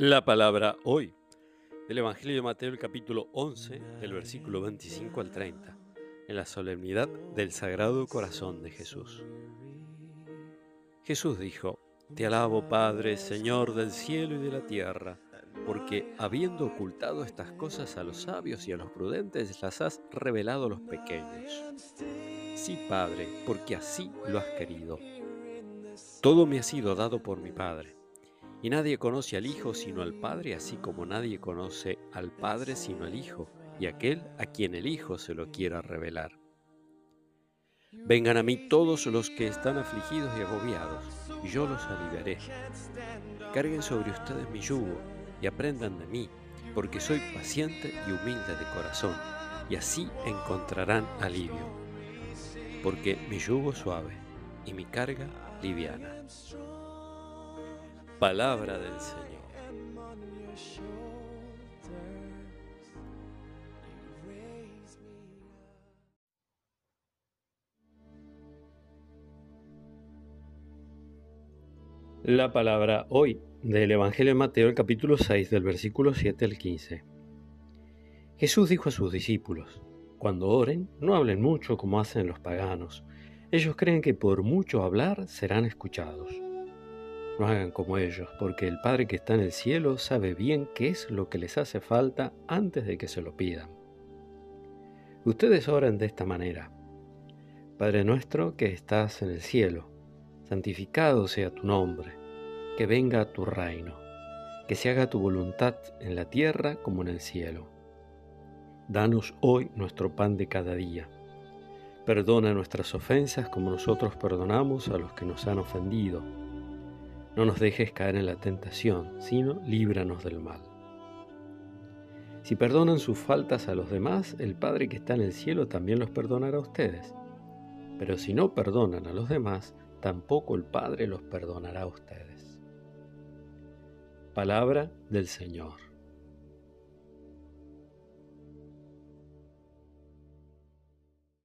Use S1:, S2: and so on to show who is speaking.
S1: La palabra hoy del Evangelio de Mateo, el capítulo 11, del versículo 25 al 30, en la solemnidad del Sagrado Corazón de Jesús. Jesús dijo, Te alabo Padre, Señor del cielo y de la tierra, porque habiendo ocultado estas cosas a los sabios y a los prudentes, las has revelado a los pequeños. Sí, Padre, porque así lo has querido. Todo me ha sido dado por mi Padre y nadie conoce al Hijo sino al Padre, así como nadie conoce al Padre sino al Hijo, y aquel a quien el Hijo se lo quiera revelar. Vengan a mí todos los que están afligidos y agobiados, y yo los aliviaré. Carguen sobre ustedes mi yugo y aprendan de mí, porque soy paciente y humilde de corazón, y así encontrarán alivio. Porque mi yugo suave y mi carga liviana. Palabra del Señor. La palabra hoy del Evangelio de Mateo, el capítulo 6, del versículo 7 al 15. Jesús dijo a sus discípulos, Cuando oren, no hablen mucho como hacen los paganos. Ellos creen que por mucho hablar serán escuchados. No hagan como ellos, porque el Padre que está en el cielo sabe bien qué es lo que les hace falta antes de que se lo pidan. Ustedes oran de esta manera. Padre nuestro que estás en el cielo, santificado sea tu nombre, que venga tu reino, que se haga tu voluntad en la tierra como en el cielo. Danos hoy nuestro pan de cada día. Perdona nuestras ofensas como nosotros perdonamos a los que nos han ofendido no nos dejes caer en la tentación, sino líbranos del mal. Si perdonan sus faltas a los demás, el Padre que está en el cielo también los perdonará a ustedes. Pero si no perdonan a los demás, tampoco el Padre los perdonará a ustedes. Palabra del Señor.